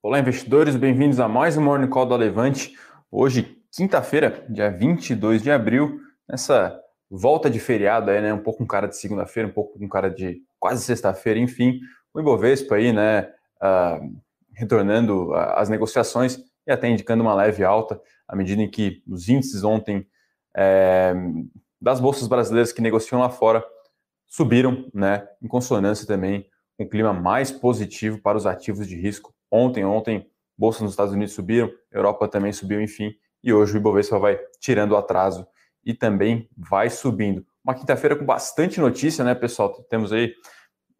Olá, investidores, bem-vindos a mais um Morning Call da Levante. Hoje, quinta-feira, dia 22 de abril, nessa volta de feriado aí, né? Um pouco com cara de segunda-feira, um pouco com cara de quase sexta-feira, enfim. O Ibovespa aí, né? Uh, retornando às negociações e até indicando uma leve alta, à medida em que os índices ontem é, das bolsas brasileiras que negociam lá fora subiram, né? Em consonância também com um clima mais positivo para os ativos de risco Ontem, ontem, bolsa nos Estados Unidos subiram, Europa também subiu, enfim, e hoje o Ibovespa vai tirando o atraso e também vai subindo. Uma quinta-feira com bastante notícia, né, pessoal? Temos aí,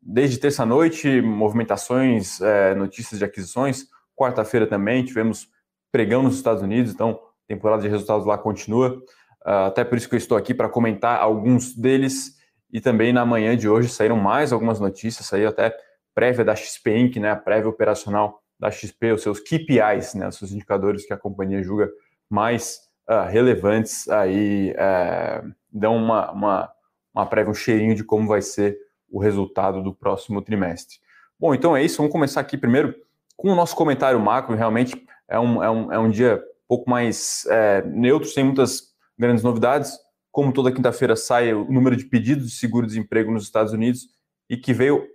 desde terça-noite, movimentações, é, notícias de aquisições. Quarta-feira também tivemos pregão nos Estados Unidos, então temporada de resultados lá continua. Uh, até por isso que eu estou aqui para comentar alguns deles. E também na manhã de hoje saíram mais algumas notícias, saiu até prévia da XP Inc., né, a prévia operacional da XP, os seus KPIs, né, os seus indicadores que a companhia julga mais uh, relevantes, aí uh, dão uma, uma, uma prévia, um cheirinho de como vai ser o resultado do próximo trimestre. Bom, então é isso, vamos começar aqui primeiro com o nosso comentário macro, realmente é um, é um, é um dia um pouco mais é, neutro, sem muitas grandes novidades, como toda quinta-feira sai o número de pedidos de seguro-desemprego nos Estados Unidos e que veio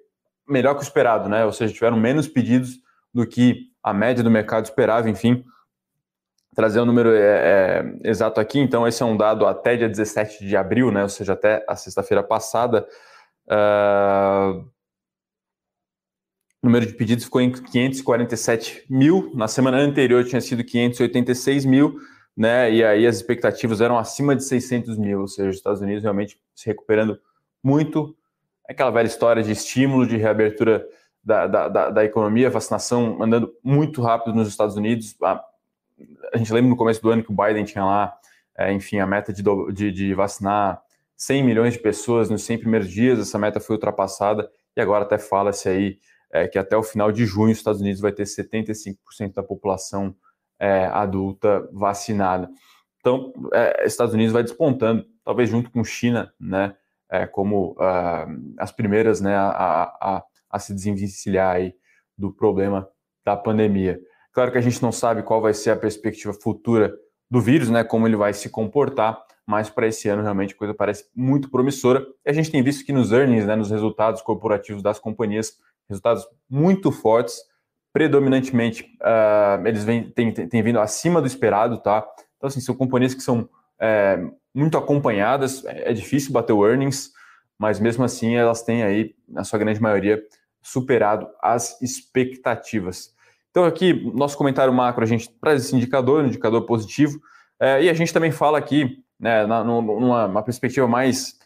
melhor que o esperado, né? Ou seja, tiveram menos pedidos do que a média do mercado esperava, enfim. Trazer o número é, é, exato aqui, então esse é um dado até dia 17 de abril, né? Ou seja, até a sexta-feira passada. Uh, o número de pedidos ficou em 547 mil, na semana anterior tinha sido 586 mil, né? E aí as expectativas eram acima de 600 mil, ou seja, os Estados Unidos realmente se recuperando muito aquela velha história de estímulo, de reabertura da, da, da, da economia, vacinação andando muito rápido nos Estados Unidos. A, a, gente lembra no começo do ano que o Biden tinha lá, é, enfim, a meta de, de, de vacinar 100 milhões de pessoas nos 100 primeiros dias, essa meta foi ultrapassada e agora até fala-se aí é, que até o final de junho os Estados Unidos vai ter 75% da população é, adulta vacinada. Então, é, Estados Unidos vai despontando, talvez junto com China, né, é, como uh, as primeiras né, a, a, a se desenvencilhar aí do problema da pandemia. Claro que a gente não sabe qual vai ser a perspectiva futura do vírus, né, como ele vai se comportar, mas para esse ano realmente a coisa parece muito promissora. E a gente tem visto que nos earnings, né, nos resultados corporativos das companhias, resultados muito fortes, predominantemente uh, eles vêm, têm, têm vindo acima do esperado, tá? Então, assim, são companhias que são é, muito acompanhadas, é, é difícil bater o earnings, mas mesmo assim elas têm aí, na sua grande maioria, superado as expectativas. Então aqui, nosso comentário macro, a gente traz esse indicador, um indicador positivo, é, e a gente também fala aqui, né, na, numa perspectiva mais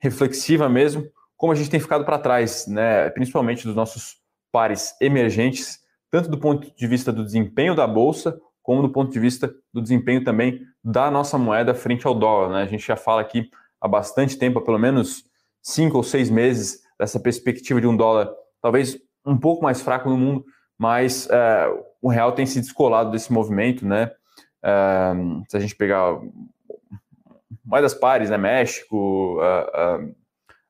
reflexiva mesmo, como a gente tem ficado para trás, né, principalmente dos nossos pares emergentes, tanto do ponto de vista do desempenho da bolsa, como do ponto de vista do desempenho também da nossa moeda frente ao dólar. Né? A gente já fala aqui há bastante tempo, há pelo menos cinco ou seis meses, dessa perspectiva de um dólar talvez um pouco mais fraco no mundo, mas é, o real tem se descolado desse movimento, né? É, se a gente pegar moedas pares, né? México,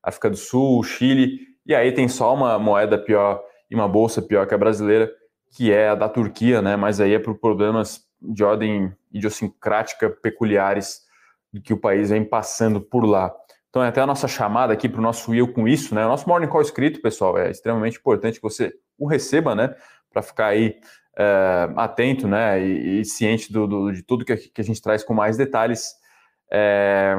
África do Sul, Chile, e aí tem só uma moeda pior e uma bolsa pior que a brasileira, que é a da Turquia, né? Mas aí é por problemas de ordem idiosincrática peculiares que o país vem passando por lá. Então, é até a nossa chamada aqui para o nosso Will com isso, né? O nosso Morning Call escrito, pessoal, é extremamente importante que você o receba, né? Para ficar aí é, atento, né? E, e ciente do, do, de tudo que, que, a gente traz com mais detalhes. É,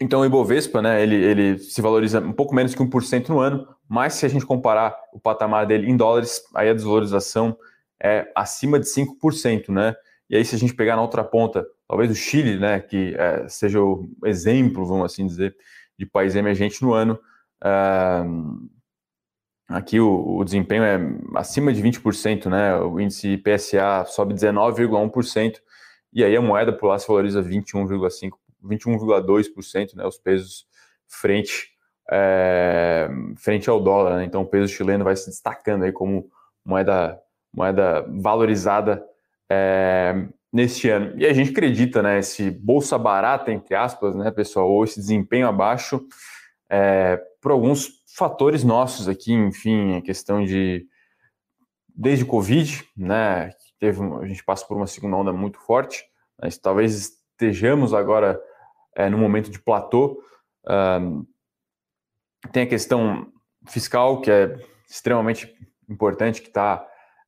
então, o Ibovespa, né, ele, ele se valoriza um pouco menos que 1% no ano, mas se a gente comparar o patamar dele em dólares, aí a desvalorização é acima de 5%, né? E aí, se a gente pegar na outra ponta, talvez o Chile, né, que é, seja o exemplo, vamos assim dizer, de país emergente no ano, uh, aqui o, o, desempenho é acima de 20%, né? O índice PSA sobe 19,1%, e aí a moeda por lá se valoriza 21,5%. 21,2%, né, os pesos frente, é, frente ao dólar. Né? Então, o peso chileno vai se destacando aí como moeda, moeda valorizada é, neste ano. E a gente acredita, né, esse bolsa barata, entre aspas, né, pessoal, ou esse desempenho abaixo, é, por alguns fatores nossos aqui, enfim, a questão de desde Covid, né? Teve, a gente passa por uma segunda onda muito forte, mas talvez estejamos agora é, no momento de platô. Um, tem a questão fiscal, que é extremamente importante, que está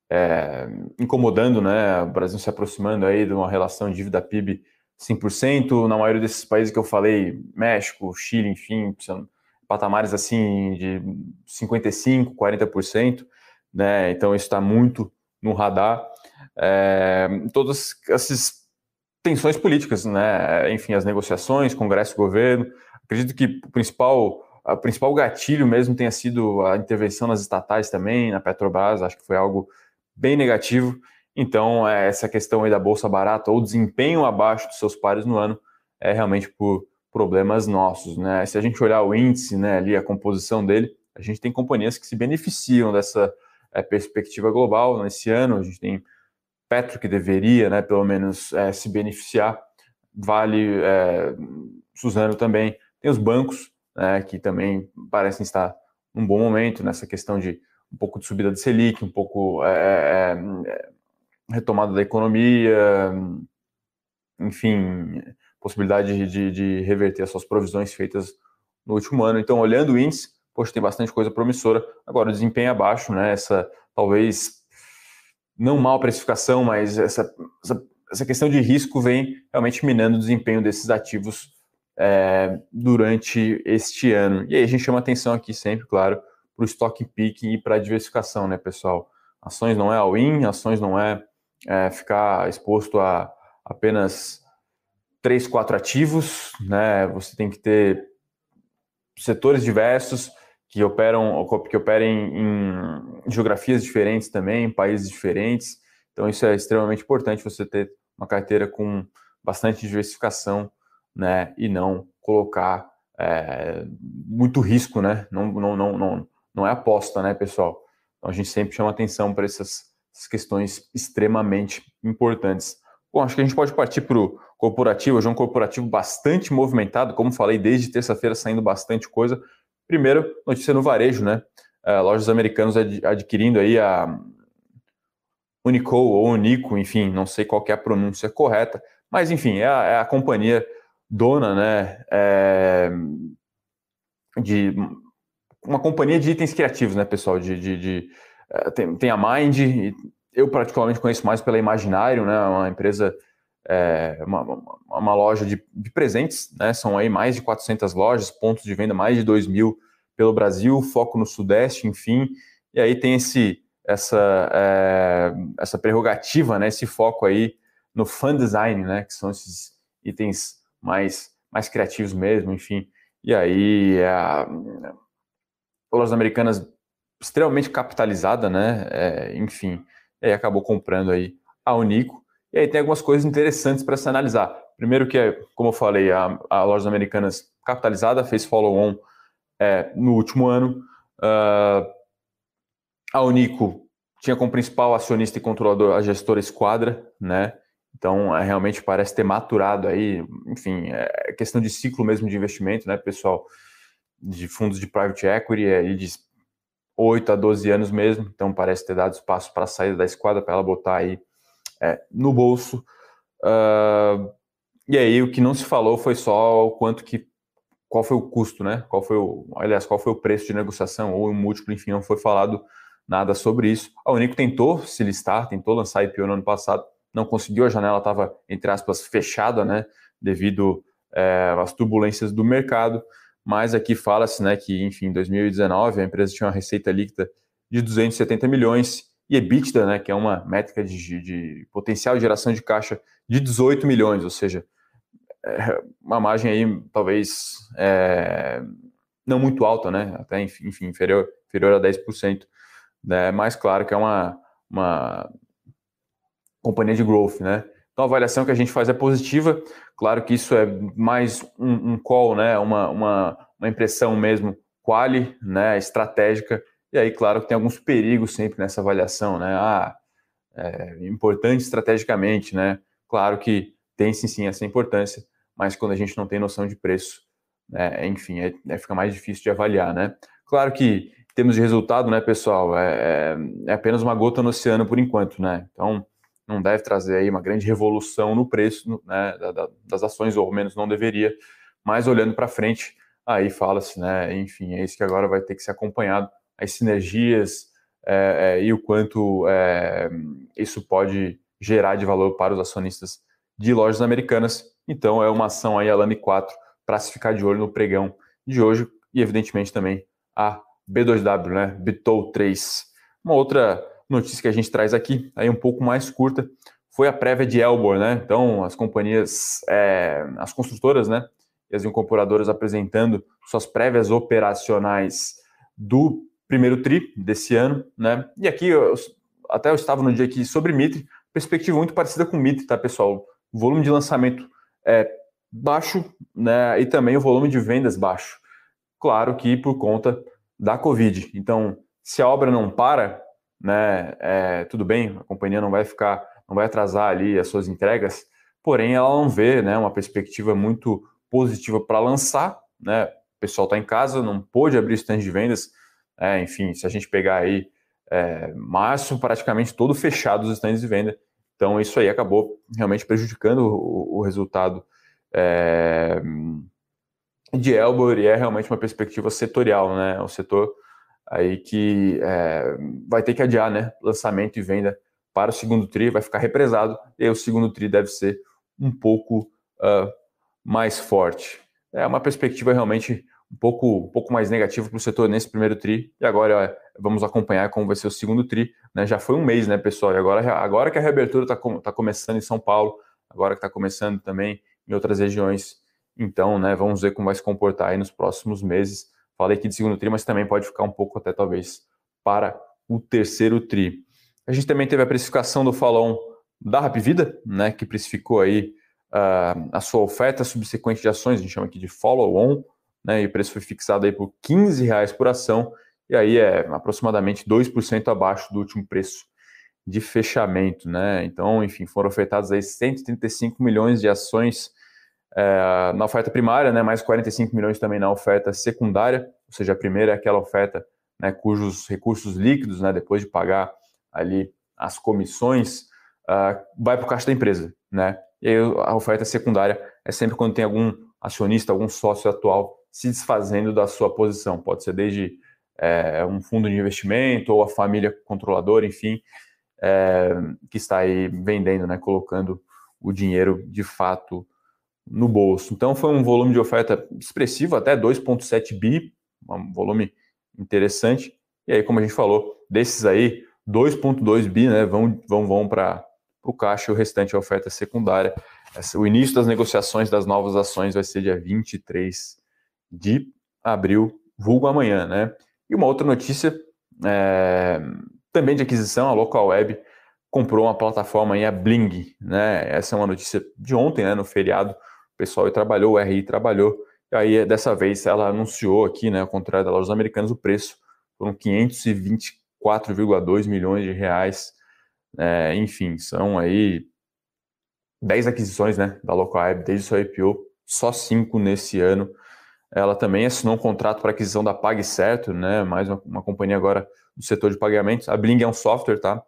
é, incomodando, né? O Brasil se aproximando aí de uma relação dívida PIB 100%. Na maioria desses países que eu falei, México, Chile, enfim, patamares assim de 55%, 40%, né? Então isso está muito no radar. É, todas essas tensões políticas, né? Enfim, as negociações, Congresso e governo. Acredito que o principal, o principal gatilho mesmo tenha sido a intervenção nas estatais também, na Petrobras, acho que foi algo bem negativo. Então, é, essa questão aí da bolsa barata ou desempenho abaixo dos seus pares no ano é realmente por problemas nossos, né? Se a gente olhar o índice, né, ali a composição dele, a gente tem companhias que se beneficiam dessa é, perspectiva global nesse ano. A gente tem Petro que deveria, né, pelo menos é, se beneficiar. Vale, é, Suzano também. Tem os bancos, né, que também parecem estar num bom momento nessa questão de um pouco de subida de Selic, um pouco é, é, é, retomada da economia, enfim, possibilidade de, de, reverter as suas provisões feitas no último ano. Então, olhando o índice, poxa, tem bastante coisa promissora. Agora, o desempenho abaixo, né? Essa talvez não mal precificação, mas essa, essa, essa questão de risco vem realmente minando o desempenho desses ativos é, durante este ano. E aí a gente chama atenção aqui sempre, claro, para o stock picking e para a diversificação, né, pessoal? Ações não é all-in, ações não é, é, ficar exposto a apenas três, quatro ativos, né? Você tem que ter setores diversos que operam que operem em geografias diferentes também, em países diferentes. Então isso é extremamente importante você ter uma carteira com bastante diversificação, né? E não colocar é, muito risco, né? Não, não, não, não, não é aposta, né, pessoal? Então a gente sempre chama atenção para essas, essas, questões extremamente importantes. Bom, acho que a gente pode partir para o corporativo. Hoje é um corporativo bastante movimentado, como falei, desde terça-feira saindo bastante coisa. Primeiro, notícia no varejo, né? Uh, lojas americanas ad adquirindo aí a Unico ou Unico, enfim, não sei qual é a pronúncia correta, mas enfim, é a, é a companhia dona, né? É, de uma companhia de itens criativos, né, pessoal? De, de, de uh, tem, tem, a Mind, eu particularmente conheço mais pela Imaginário, né? Uma empresa, é, uma, uma, loja de, de, presentes, né? São aí mais de 400 lojas, pontos de venda mais de 2 mil pelo Brasil, foco no Sudeste, enfim. E aí tem esse, essa, é, essa prerrogativa, né? Esse foco aí no fan design, né? Que são esses itens mais, mais criativos mesmo, enfim. E aí a, lojas americanas extremamente capitalizada, né? É, enfim, e acabou comprando aí a Unico. E aí tem algumas coisas interessantes para se analisar. Primeiro que é, como eu falei, a, a Lojas Americanas capitalizada fez follow-on é, no último ano. Uh, a Unico tinha como principal acionista e controlador a gestora Esquadra, né? Então, é, realmente parece ter maturado aí, enfim, é questão de ciclo mesmo de investimento, né, pessoal? de fundos de private equity é de 8 a 12 anos mesmo, então parece ter dado espaço para a saída da esquadra, para ela botar aí é, no bolso. Uh, e aí o que não se falou foi só o quanto que qual foi o custo, né? Qual foi o, aliás, qual foi o preço de negociação ou o múltiplo, enfim, não foi falado nada sobre isso. A Unico tentou se listar, tentou lançar IPO no ano passado, não conseguiu, a janela estava, entre aspas, fechada, né? Devido é, às turbulências do mercado mas aqui fala-se né, que, enfim, em 2019 a empresa tinha uma receita líquida de 270 milhões e EBITDA, né, que é uma métrica de, de potencial de geração de caixa de 18 milhões, ou seja, é uma margem aí talvez é, não muito alta, né, até enfim, inferior, inferior a 10%, né, mas claro que é uma, uma companhia de growth, né, então a avaliação que a gente faz é positiva. Claro que isso é mais um, um call, né? Uma, uma, uma impressão mesmo quali, né? Estratégica. E aí, claro que tem alguns perigos sempre nessa avaliação, né? Ah, é importante estrategicamente, né? Claro que tem sim, sim essa importância, mas quando a gente não tem noção de preço, né? enfim, é, é, fica mais difícil de avaliar, né? Claro que termos de resultado, né, pessoal, é, é, é apenas uma gota no oceano por enquanto, né? Então, não deve trazer aí uma grande revolução no preço né, das ações, ou ao menos não deveria, mas olhando para frente, aí fala-se, né, enfim, é isso que agora vai ter que ser acompanhado, as sinergias é, é, e o quanto é, isso pode gerar de valor para os acionistas de lojas americanas. Então, é uma ação aí, a LAME 4, para se ficar de olho no pregão de hoje e, evidentemente, também a B2W, né, Bitol 3. Uma outra notícia que a gente traz aqui, aí um pouco mais curta, foi a prévia de Elbor, né? Então, as companhias, é, as construtoras, né, e as incorporadoras apresentando suas prévias operacionais do primeiro TRI desse ano, né? E aqui, eu, até eu estava no dia aqui sobre Mitre, perspectiva muito parecida com Mitre, tá, pessoal? O volume de lançamento é baixo, né? E também o volume de vendas baixo. Claro que por conta da Covid. Então, se a obra não para, né, é, tudo bem, a companhia não vai ficar, não vai atrasar ali as suas entregas, porém ela não vê, né, uma perspectiva muito positiva para lançar, né, o pessoal está em casa, não pôde abrir stand de vendas, é, enfim, se a gente pegar aí é, março praticamente todo fechado os stands de venda, então isso aí acabou realmente prejudicando o, o resultado é, de Elbor e é realmente uma perspectiva setorial, né, o setor aí que é, vai ter que adiar, né? Lançamento e venda para o segundo TRI, vai ficar represado, e o segundo TRI deve ser um pouco uh, mais forte. É uma perspectiva realmente um pouco, um pouco mais negativa para o setor nesse primeiro TRI, e agora ó, vamos acompanhar como vai ser o segundo TRI. Né? Já foi um mês, né, pessoal? E agora, agora que a reabertura está tá começando em São Paulo, agora que está começando também em outras regiões, então, né, vamos ver como vai se comportar aí nos próximos meses Falei aqui de segundo tri, mas também pode ficar um pouco até talvez para o terceiro tri. A gente também teve a precificação do follow da Rapvida, né, que precificou aí uh, a sua oferta subsequente de ações, a gente chama aqui de follow-on, né, e o preço foi fixado aí por 15 reais por ação, e aí é aproximadamente 2% abaixo do último preço de fechamento, né? Então, enfim, foram ofertados aí 135 milhões de ações é, na oferta primária, né, mais 45 milhões também na oferta secundária, ou seja, a primeira é aquela oferta né, cujos recursos líquidos, né, depois de pagar ali as comissões, uh, vai para o caixa da empresa. Né? E aí a oferta secundária é sempre quando tem algum acionista, algum sócio atual se desfazendo da sua posição. Pode ser desde é, um fundo de investimento ou a família controladora, enfim, é, que está aí vendendo, né, colocando o dinheiro de fato no bolso. Então foi um volume de oferta expressivo, até 2,7 bi, um volume interessante. E aí, como a gente falou, desses aí, 2,2 bi né, vão, vão, vão para o caixa e o restante é oferta secundária. O início das negociações das novas ações vai ser dia 23 de abril, vulgo amanhã, né? E uma outra notícia, é, também de aquisição, a Local Web comprou uma plataforma aí, a Bling, né? Essa é uma notícia de ontem, né, no feriado, o pessoal trabalhou, o RI trabalhou, e aí dessa vez ela anunciou aqui, né, ao contrário das lojas americanas, o preço foram 524,2 milhões de reais, é, enfim, são aí 10 aquisições, né, da Localweb desde o seu IPO, só 5 nesse ano. Ela também assinou um contrato para aquisição da PagCerto, né, mais uma, uma companhia agora do setor de pagamentos. A Bling é um software, tá?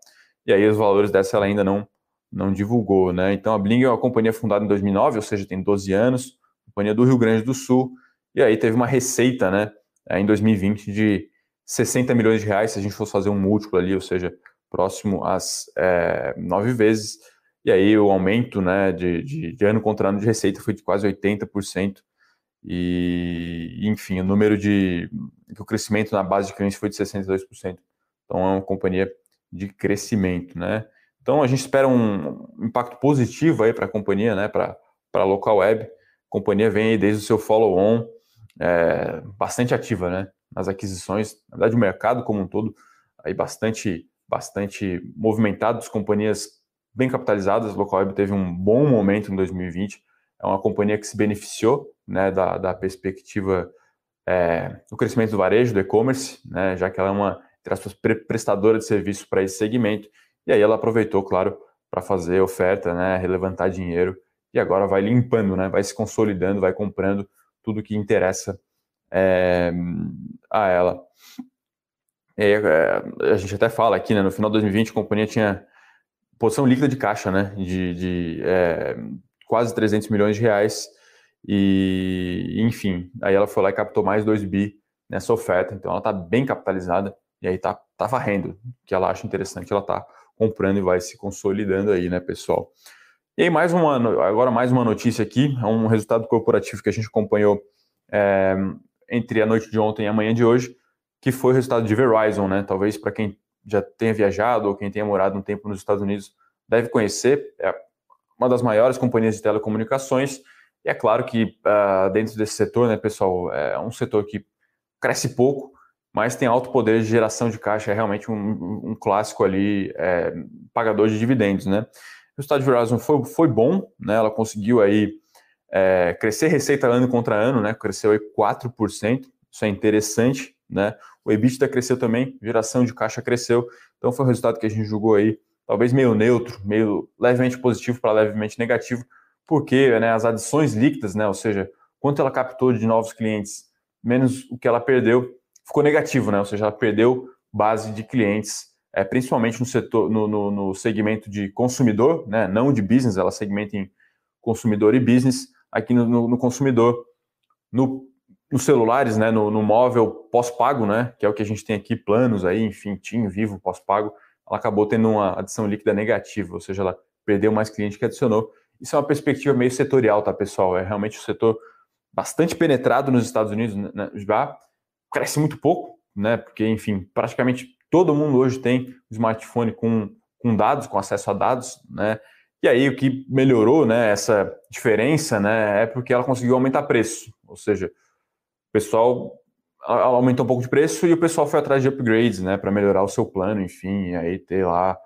E aí os valores dessa ela ainda não não divulgou, né? Então a Bling é uma companhia fundada em 2009, ou seja, tem 12 anos, companhia do Rio Grande do Sul, e aí teve uma receita, né, em 2020 de 60 milhões de reais, se a gente fosse fazer um múltiplo ali, ou seja, próximo às é, nove vezes, e aí o aumento, né, de, de, de, ano contra ano de receita foi de quase 80%, e enfim, o número de, o crescimento na base de clientes foi de 62%, então é uma companhia de crescimento, né, então a gente espera um impacto positivo aí para a companhia, né, para a local web. A companhia vem aí desde o seu follow-on é, bastante ativa, né, nas aquisições. Na verdade, o mercado como um todo aí bastante bastante movimentado, as companhias bem capitalizadas. A local web teve um bom momento em 2020. É uma companhia que se beneficiou, né, da, da perspectiva é, do crescimento do varejo, do e-commerce, né, já que ela é uma prestadora de serviço para esse segmento e aí ela aproveitou, claro, para fazer oferta, né, relevantar dinheiro e agora vai limpando, né, vai se consolidando, vai comprando tudo que interessa é, a ela. é, a gente até fala aqui, né, no final de 2020 a companhia tinha posição líquida de caixa, né, de, de é, quase 300 milhões de reais, e enfim, aí ela foi lá e captou mais 2 bi nessa oferta, então ela está bem capitalizada, e aí tá, tá varrendo, que ela acha interessante, ela tá comprando e vai se consolidando aí, né, pessoal. E aí mais uma, agora mais uma notícia aqui, é um resultado corporativo que a gente acompanhou é, entre a noite de ontem e a manhã de hoje, que foi o resultado de Verizon, né? Talvez para quem já tenha viajado ou quem tenha morado um tempo nos Estados Unidos deve conhecer. É uma das maiores companhias de telecomunicações. E é claro que uh, dentro desse setor, né, pessoal, é um setor que cresce pouco, mas tem alto poder de geração de caixa. É realmente um, um clássico ali, é, pagador de dividendos, né? O resultado de Verizon foi, foi bom, né? Ela conseguiu aí é, crescer receita ano contra ano, né? Cresceu aí 4%. Isso é interessante, né? O EBITDA cresceu também, geração de caixa cresceu. Então foi um resultado que a gente julgou aí, talvez meio neutro, meio levemente positivo para levemente negativo, porque né, as adições líquidas, né, ou seja, quanto ela captou de novos clientes, menos o que ela perdeu, ficou negativo, né? Ou seja, ela perdeu base de clientes, é, principalmente no setor, no, no, no, segmento de consumidor, né? Não de business, ela segmenta em consumidor e business. Aqui no, no consumidor, no nos celulares, né, no, móvel pós-pago, né, que é o que a gente tem aqui, planos aí, enfim, TIM, Vivo, pós-pago, ela acabou tendo uma adição líquida negativa, ou seja, ela perdeu mais cliente que adicionou. Isso é uma perspectiva meio setorial, tá, pessoal? É realmente um setor bastante penetrado nos Estados Unidos, né, já cresce muito pouco, né, porque, enfim, praticamente todo mundo hoje tem um smartphone com, com dados, com acesso a dados, né, e aí o que melhorou, né, essa diferença, né, é porque ela conseguiu aumentar preço, ou seja, o pessoal aumentou um pouco de preço e o pessoal foi atrás de upgrades, né, para melhorar o seu plano, enfim, aí ter lá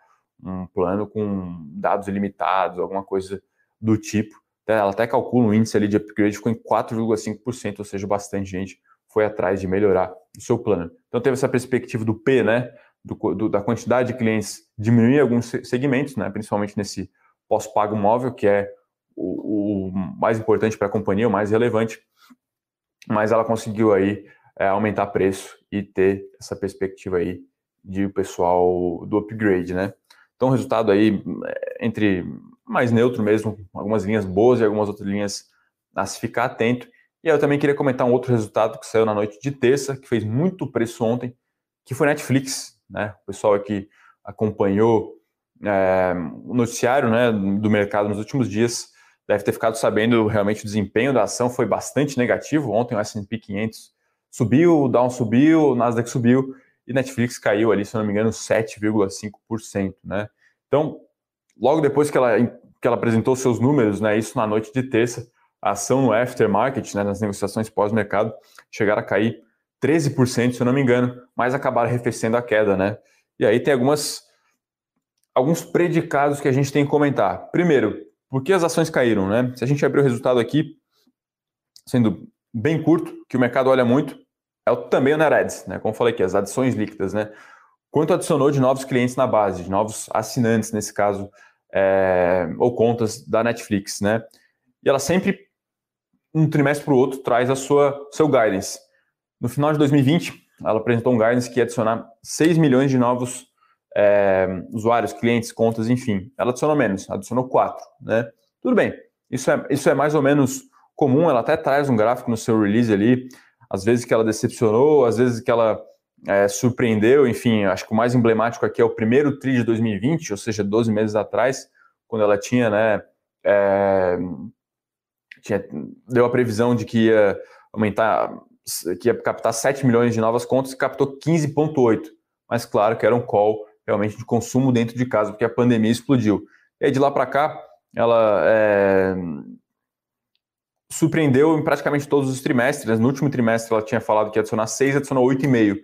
um plano com dados ilimitados, alguma coisa do tipo. Ela até calcula um índice ali de upgrade, ficou em 4,5%, ou seja, bastante gente foi atrás de melhorar o seu plano. Então teve essa perspectiva do P, né, do, do, da quantidade de clientes diminuir alguns segmentos, né, principalmente nesse pós-pago móvel, que é o, o mais importante para a companhia, o mais relevante mas ela conseguiu aí é, aumentar preço e ter essa perspectiva aí de o pessoal do upgrade, né? Então, resultado aí é, entre mais neutro mesmo, algumas linhas boas e algumas outras linhas a se ficar atento. E eu também queria comentar um outro resultado que saiu na noite de terça, que fez muito preço ontem, que foi Netflix, né? O pessoal aqui acompanhou é, o noticiário né, do mercado nos últimos dias deve ter ficado sabendo realmente o desempenho da ação foi bastante negativo. Ontem o S&P 500 subiu, o Dow subiu, o Nasdaq subiu e Netflix caiu ali, se não me engano, 7,5%, né? Então, logo depois que ela, que ela apresentou seus números, né, isso na noite de terça, a ação no aftermarket, né, nas negociações pós-mercado, chegaram a cair 13%, se eu não me engano, mas acabaram arrefecendo a queda, né? E aí tem algumas alguns predicados que a gente tem que comentar. Primeiro, por que as ações caíram, né? Se a gente abrir o resultado aqui, sendo bem curto, que o mercado olha muito, é também o Net né? Como falei aqui, as adições líquidas, né? Quanto adicionou de novos clientes na base, de novos assinantes, nesse caso, é, ou contas da Netflix, né? E ela sempre, um trimestre para o outro, traz a sua seu guidance. No final de 2020, ela apresentou um guidance que ia adicionar 6 milhões de novos é, usuários, clientes, contas, enfim. Ela adicionou menos, adicionou quatro, né? Tudo bem, isso é, isso é mais ou menos comum, ela até traz um gráfico no seu release ali, às vezes que ela decepcionou, às vezes que ela é, surpreendeu, enfim, acho que o mais emblemático aqui é o primeiro TRI de 2020, ou seja, 12 meses atrás, quando ela tinha, né, é, tinha, deu a previsão de que ia aumentar, que ia captar 7 milhões de novas contas e captou 15,8, mas claro que era um call realmente de consumo dentro de casa, porque a pandemia explodiu. E aí de lá para cá, ela é, surpreendeu em praticamente todos os trimestres. No último trimestre ela tinha falado que ia adicionar 6, adicionou 8,5.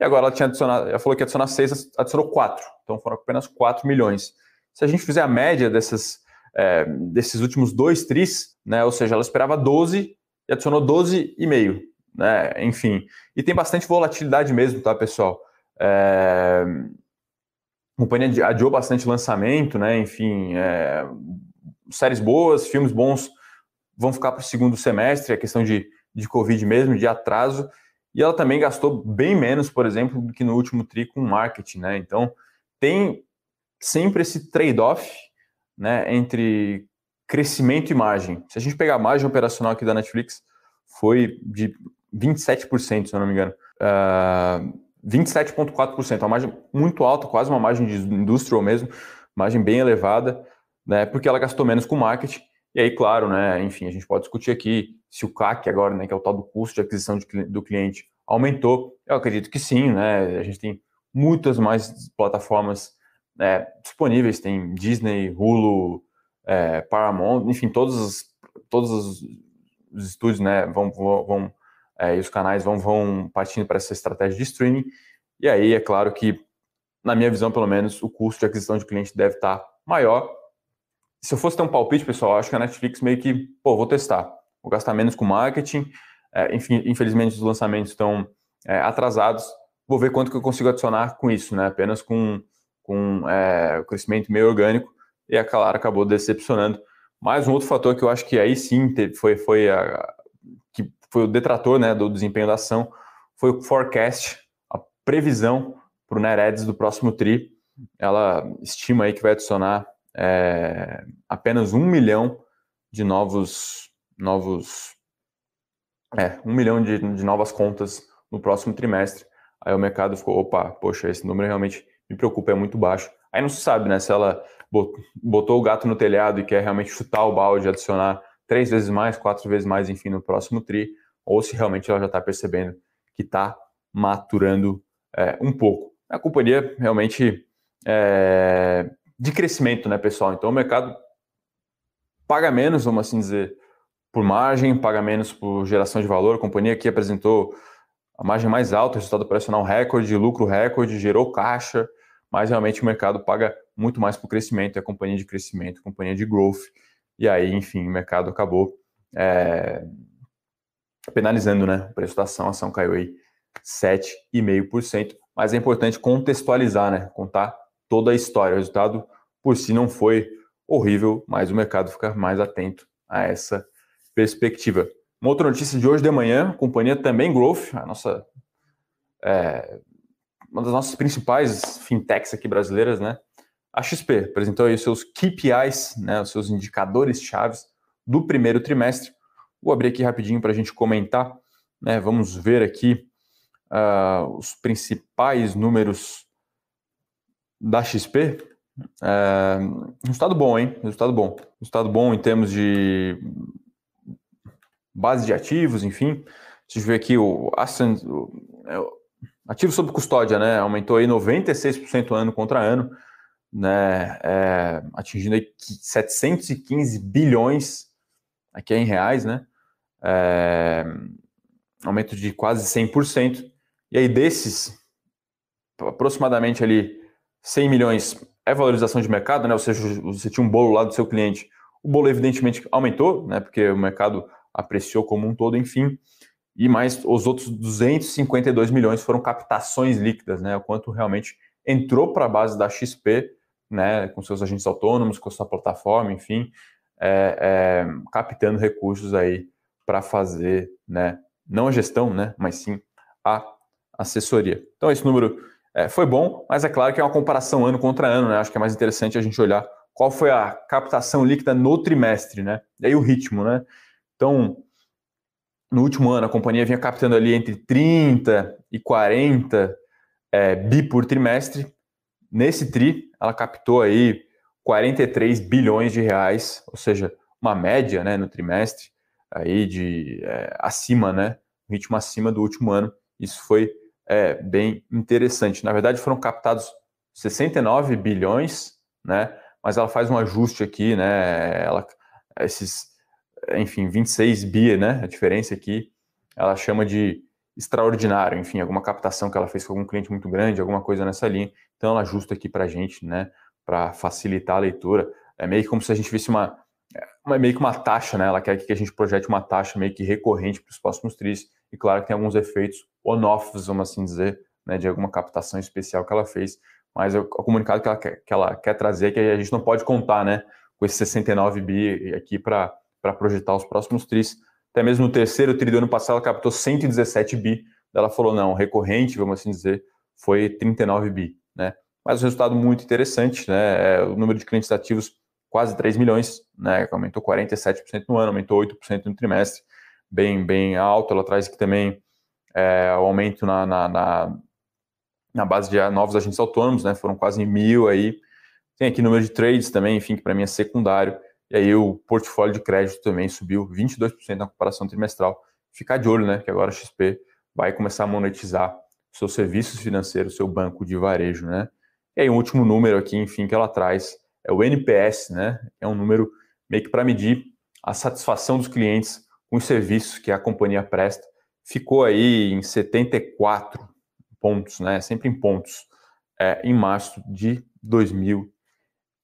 E agora ela tinha adicionado, ela falou que ia adicionar 6, adicionou 4. Então foram apenas 4 milhões. Se a gente fizer a média dessas, é, desses últimos dois tris, né, ou seja, ela esperava 12 e adicionou 12,5. Né, enfim. E tem bastante volatilidade mesmo, tá, pessoal? É, a companhia adiou bastante lançamento, né? Enfim, é, séries boas, filmes bons vão ficar para o segundo semestre, é questão de, de Covid mesmo, de atraso. e ela também gastou bem menos, por exemplo, do que no último TRI com marketing, né? Então, tem sempre esse trade-off né, entre crescimento e margem. Se a gente pegar a margem operacional aqui da Netflix, foi de 27%, se eu não me engano. Uh, 27,4%, uma margem muito alta, quase uma margem de industrial mesmo, margem bem elevada, né, porque ela gastou menos com marketing. E aí, claro, né, enfim, a gente pode discutir aqui se o CAC agora, né, que é o tal do custo de aquisição de, do cliente, aumentou. Eu acredito que sim, né, a gente tem muitas mais plataformas é, disponíveis, tem Disney, Hulu, é, Paramount, enfim, todos os, todos os estúdios, né, vão, vão é, e os canais vão, vão partindo para essa estratégia de streaming. E aí, é claro que, na minha visão, pelo menos, o custo de aquisição de cliente deve estar maior. Se eu fosse ter um palpite, pessoal, acho que a Netflix meio que, pô, vou testar, vou gastar menos com marketing. É, infelizmente, os lançamentos estão é, atrasados. Vou ver quanto que eu consigo adicionar com isso, né? Apenas com, com é, crescimento meio orgânico. E a Claro acabou decepcionando. Mais um outro fator que eu acho que aí sim foi, foi a, foi o detrator né, do desempenho da ação, foi o forecast, a previsão para o NetEds do próximo TRI. Ela estima aí que vai adicionar é, apenas um milhão de novos, novos é, um milhão de, de novas contas no próximo trimestre. Aí o mercado ficou, opa, poxa, esse número realmente me preocupa, é muito baixo. Aí não se sabe, né, se ela botou o gato no telhado e quer realmente chutar o balde, adicionar três vezes mais, quatro vezes mais, enfim, no próximo TRI, ou se realmente ela já está percebendo que está maturando é, um pouco. A companhia realmente é, de crescimento, né, pessoal? Então o mercado paga menos, vamos assim dizer, por margem, paga menos por geração de valor. A companhia aqui apresentou a margem mais alta, resultado operacional recorde, lucro recorde, gerou caixa, mas realmente o mercado paga muito mais por crescimento, é companhia de crescimento, companhia de growth. E aí, enfim, o mercado acabou é, penalizando né, o preço da ação, a ação caiu aí 7,5%, mas é importante contextualizar, né, contar toda a história. O resultado por si não foi horrível, mas o mercado fica mais atento a essa perspectiva. Uma outra notícia de hoje de manhã, a companhia também Growth, a nossa é, uma das nossas principais fintechs aqui brasileiras, né? A XP apresentou aí os seus KPIs, né, os seus indicadores chaves do primeiro trimestre. Vou abrir aqui rapidinho para a gente comentar. Né? Vamos ver aqui uh, os principais números da XP. Uh, resultado bom, hein? Resultado bom. Resultado bom em termos de base de ativos, enfim. Deixa eu ver aqui o, Ascend, o, é, ativo sob custódia, né? Aumentou aí 96% ano contra ano, né? É, atingindo aí 715 bilhões aqui é em reais, né? É, aumento de quase 100%. E aí desses, aproximadamente ali 100 milhões é valorização de mercado, né? Ou seja, você tinha um bolo lá do seu cliente. O bolo evidentemente aumentou, né? Porque o mercado apreciou como um todo, enfim. E mais os outros 252 milhões foram captações líquidas, né? O quanto realmente entrou para a base da XP, né? Com seus agentes autônomos, com sua plataforma, enfim, é, é, captando recursos aí para fazer, né, não a gestão, né, mas sim a assessoria. Então esse número é, foi bom, mas é claro que é uma comparação ano contra ano, né? Acho que é mais interessante a gente olhar qual foi a captação líquida no trimestre, né? E aí o ritmo, né? Então, no último ano a companhia vinha captando ali entre 30 e 40 é, bi por trimestre. Nesse tri, ela captou aí 43 bilhões de reais, ou seja, uma média né, no trimestre aí de é, acima, né, ritmo acima do último ano. Isso foi é, bem interessante. Na verdade, foram captados 69 bilhões, né, mas ela faz um ajuste aqui, né, ela, esses, enfim, 26 bi, né, a diferença aqui, ela chama de extraordinário, enfim, alguma captação que ela fez com algum cliente muito grande, alguma coisa nessa linha. Então, ela ajusta aqui para a gente, né, para facilitar a leitura. É meio como se a gente visse uma, uma meio que uma taxa, né? Ela quer que a gente projete uma taxa meio que recorrente para os próximos tris. E claro que tem alguns efeitos on-offs, vamos assim dizer, né, de alguma captação especial que ela fez. Mas o, o comunicado que ela, quer, que ela quer trazer é que a gente não pode contar, né, com esse 69 bi aqui para projetar os próximos tris. Até mesmo no terceiro tri do ano passado, ela captou 117 bi, ela falou, não, recorrente, vamos assim dizer, foi 39 bi, né? Mas um resultado muito interessante, né? É, o número de clientes ativos quase 3 milhões, né? Aumentou 47% no ano, aumentou 8% no trimestre, bem, bem alto. Ela traz aqui também é, o aumento na, na, na, na, base de novos agentes autônomos, né? Foram quase mil aí. Tem aqui número de trades também, enfim, que para mim é secundário. E aí o portfólio de crédito também subiu 22% na comparação trimestral. Ficar de olho, né? Que agora a XP vai começar a monetizar seus serviços financeiros, seu banco de varejo, né? E aí um último número aqui, enfim, que ela traz é o NPS, né? É um número meio que para medir a satisfação dos clientes com os serviços que a companhia presta. Ficou aí em 74 pontos, né? Sempre em pontos, é, em março de 2000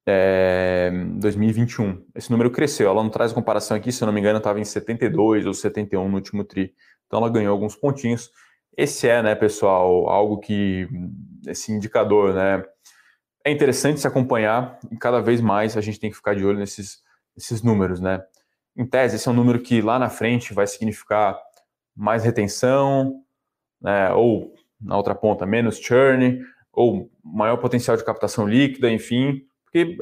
é, 2021. Esse número cresceu. Ela não traz comparação aqui, se eu não me engano, estava em 72 ou 71 no último TRI. Então ela ganhou alguns pontinhos. Esse é, né, pessoal, algo que esse indicador, né, é interessante se acompanhar e cada vez mais a gente tem que ficar de olho nesses, nesses números, né? Em tese, esse é um número que lá na frente vai significar mais retenção, né, ou na outra ponta, menos churn, ou maior potencial de captação líquida, enfim, porque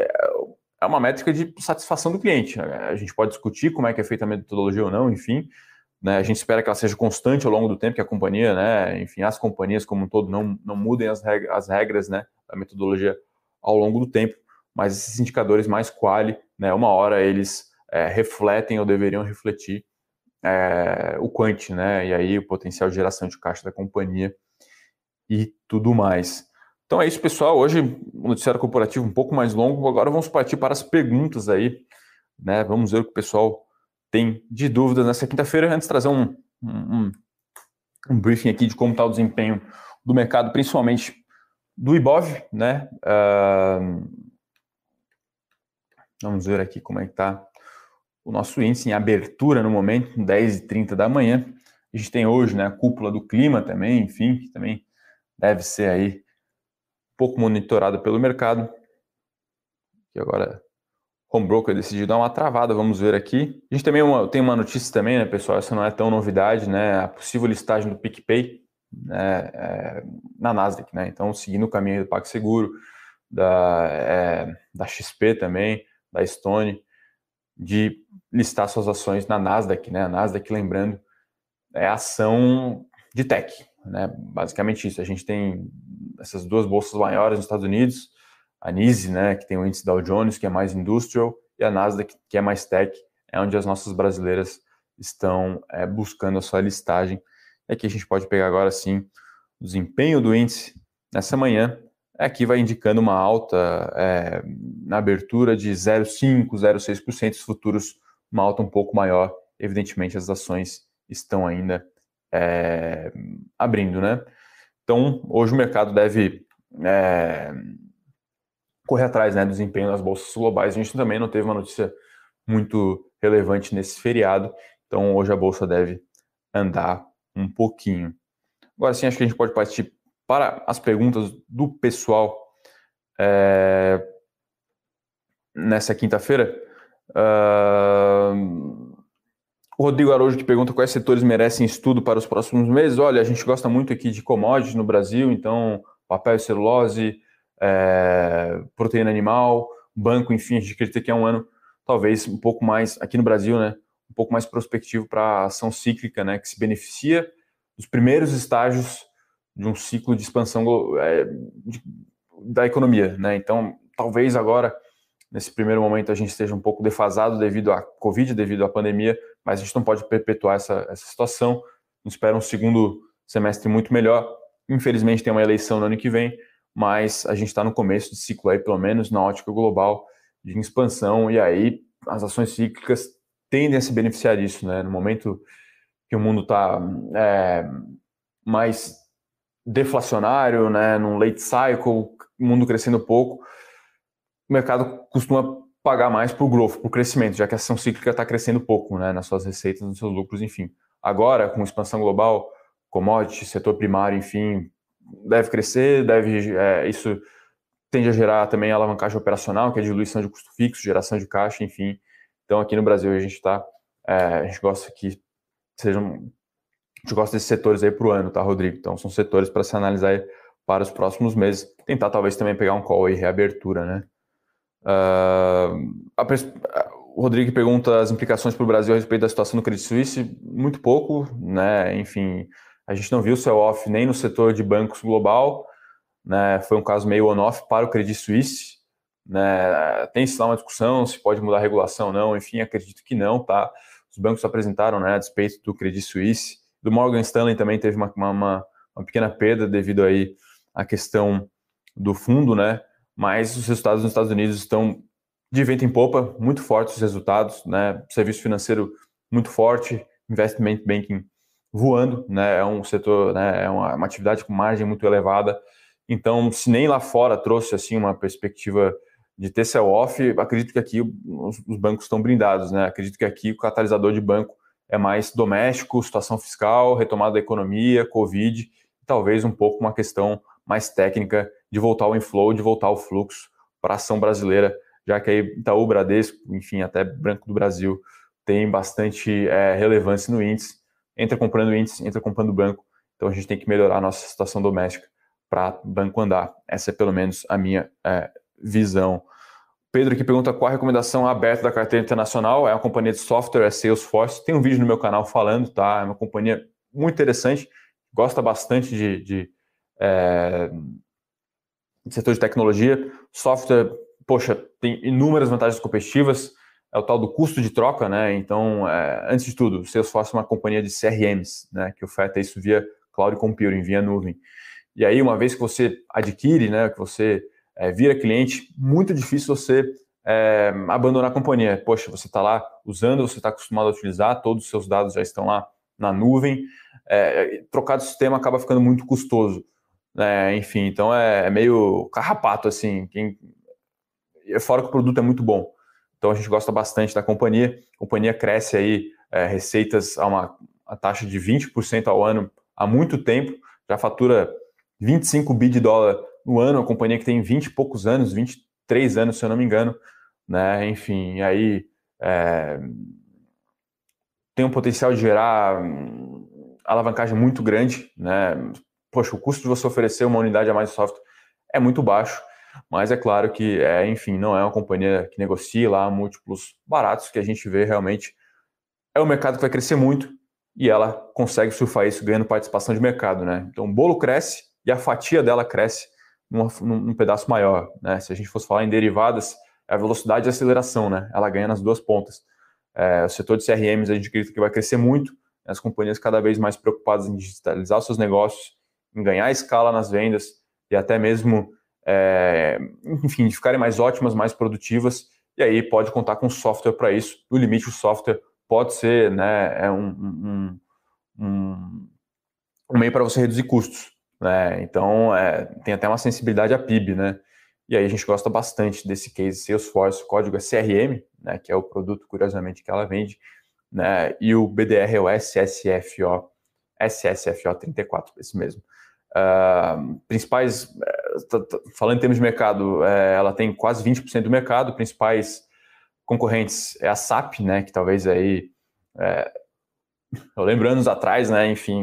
é uma métrica de satisfação do cliente. A gente pode discutir como é que é feita a metodologia ou não, enfim. Né, a gente espera que ela seja constante ao longo do tempo, que a companhia, né, enfim, as companhias como um todo não, não mudem as regras, as regras né, da metodologia ao longo do tempo, mas esses indicadores mais quali, né, uma hora eles é, refletem ou deveriam refletir é, o quant, né, e aí o potencial de geração de caixa da companhia e tudo mais. Então é isso, pessoal. Hoje o noticiário corporativo um pouco mais longo. Agora vamos partir para as perguntas aí, né? Vamos ver o que o pessoal tem de dúvidas nessa quinta-feira. Antes de trazer um, um, um briefing aqui de como está o desempenho do mercado, principalmente do Ibov, né? Uh, vamos ver aqui como é que está o nosso índice em abertura no momento, 10h30 da manhã. A gente tem hoje né, a cúpula do clima também, enfim, que também deve ser aí pouco monitorado pelo mercado. E agora Home Broker decidiu dar uma travada, vamos ver aqui. A gente também uma, tem uma notícia também, né, pessoal? Essa não é tão novidade, né? A possível listagem do PicPay né, é, na Nasdaq, né? Então, seguindo o caminho do PagSeguro, da, é, da XP também, da Stone, de listar suas ações na Nasdaq, né? A Nasdaq, lembrando, é ação de tech, né? Basicamente isso. A gente tem essas duas bolsas maiores nos Estados Unidos, a NISE, né, que tem o índice Dow Jones, que é mais industrial, e a Nasdaq, que é mais tech, é onde as nossas brasileiras estão é, buscando a sua listagem. E aqui a gente pode pegar agora sim o desempenho do índice nessa manhã. Aqui vai indicando uma alta é, na abertura de 0,5%, 0,6%, os futuros uma alta um pouco maior. Evidentemente, as ações estão ainda é, abrindo, né? Então, hoje o mercado deve é, correr atrás né, do desempenho das bolsas globais. A gente também não teve uma notícia muito relevante nesse feriado, então hoje a bolsa deve andar um pouquinho. Agora sim, acho que a gente pode partir para as perguntas do pessoal é, nessa quinta-feira. Uh, o Rodrigo Araújo que pergunta quais setores merecem estudo para os próximos meses. Olha, a gente gosta muito aqui de commodities no Brasil, então papel e celulose, é, proteína animal, banco, enfim, a gente acredita que é um ano talvez um pouco mais, aqui no Brasil, né, um pouco mais prospectivo para a ação cíclica, né, que se beneficia dos primeiros estágios de um ciclo de expansão é, de, da economia, né, então talvez agora, nesse primeiro momento, a gente esteja um pouco defasado devido à Covid, devido à pandemia, mas a gente não pode perpetuar essa, essa situação. Nos espera um segundo semestre muito melhor. Infelizmente, tem uma eleição no ano que vem, mas a gente está no começo de ciclo aí, pelo menos na ótica global, de expansão, e aí as ações cíclicas tendem a se beneficiar disso, né? No momento que o mundo está é, mais deflacionário, né? Num late cycle, mundo crescendo pouco, o mercado costuma pagar mais o growth, o crescimento, já que a ação cíclica está crescendo pouco né, nas suas receitas, nos seus lucros, enfim. Agora, com expansão global, commodity, setor primário, enfim, deve crescer, deve é, isso tende a gerar também alavancagem operacional, que é diluição de custo fixo, geração de caixa, enfim. Então, aqui no Brasil, a gente está, é, a gente gosta que sejam gente gosta desses setores aí para o ano, tá, Rodrigo? Então, são setores para se analisar para os próximos meses. Tentar, talvez, também pegar um call aí, reabertura, né? Uh, a, o Rodrigo pergunta as implicações para o Brasil a respeito da situação do Credit Suisse. Muito pouco, né? Enfim, a gente não viu sell-off nem no setor de bancos global, né? Foi um caso meio on-off para o Credit Suisse, né? Tem-se lá uma discussão se pode mudar a regulação ou não, enfim, acredito que não, tá? Os bancos apresentaram, né, a despeito do Credit Suisse, do Morgan Stanley também teve uma, uma, uma pequena perda devido aí à questão do fundo, né? Mas os resultados nos Estados Unidos estão de vento em popa, muito fortes os resultados, né? Serviço financeiro muito forte, investment banking voando, né? É um setor, né? É uma, uma atividade com margem muito elevada. Então, se nem lá fora trouxe assim uma perspectiva de ter sell-off, acredito que aqui os, os bancos estão blindados, né? Acredito que aqui o catalisador de banco é mais doméstico, situação fiscal, retomada da economia, Covid, talvez um pouco uma questão mais técnica de voltar ao inflow, de voltar ao fluxo para a ação brasileira, já que aí Itaú, Bradesco, enfim, até Branco do Brasil tem bastante é, relevância no índice, entra comprando índice, entra comprando banco, então a gente tem que melhorar a nossa situação doméstica para banco andar. Essa é pelo menos a minha é, visão. Pedro que pergunta qual a recomendação aberta da carteira internacional. É uma companhia de software, é Salesforce. Tem um vídeo no meu canal falando, tá? É uma companhia muito interessante, gosta bastante de, de, é, de setor de tecnologia. Software, poxa, tem inúmeras vantagens competitivas. É o tal do custo de troca, né? Então, é, antes de tudo, Salesforce é uma companhia de CRMs, né? Que oferta isso via cloud computing, via nuvem. E aí, uma vez que você adquire, né? Que você é, vira cliente, muito difícil você é, abandonar a companhia. Poxa, você está lá usando, você está acostumado a utilizar, todos os seus dados já estão lá na nuvem. É, trocar de sistema acaba ficando muito custoso. Né? Enfim, então é, é, meio carrapato, assim. Quem... Fora que o produto é muito bom. Então a gente gosta bastante da companhia. A companhia cresce aí é, receitas a uma a taxa de 20% ao ano há muito tempo, já fatura 25 bi de dólar no ano, uma companhia que tem 20 e poucos anos, 23 anos, se eu não me engano, né? Enfim, aí é, tem um potencial de gerar hum, alavancagem muito grande, né? Poxa, o custo de você oferecer uma unidade a mais de software é muito baixo, mas é claro que, é, enfim, não é uma companhia que negocia lá múltiplos baratos que a gente vê realmente. É um mercado que vai crescer muito e ela consegue surfar isso ganhando participação de mercado, né? Então o bolo cresce e a fatia dela cresce num pedaço maior. Né? Se a gente fosse falar em derivadas, é a velocidade de aceleração, né? ela ganha nas duas pontas. É, o setor de CRMs a gente acredita que vai crescer muito, as companhias cada vez mais preocupadas em digitalizar seus negócios, em ganhar escala nas vendas e até mesmo, é, enfim, de ficarem mais ótimas, mais produtivas, e aí pode contar com software para isso. No limite, o software pode ser né, é um, um, um, um meio para você reduzir custos. Né? Então, é, tem até uma sensibilidade a PIB, né? E aí a gente gosta bastante desse case Salesforce, o código é CRM, né, que é o produto, curiosamente, que ela vende, né, e o BDR é o SSFO, SSFO 34, esse mesmo. Uh, principais, uh, falando em termos de mercado, uh, ela tem quase 20% do mercado, principais concorrentes é a SAP, né, que talvez aí, é, eu lembro anos atrás, né, enfim,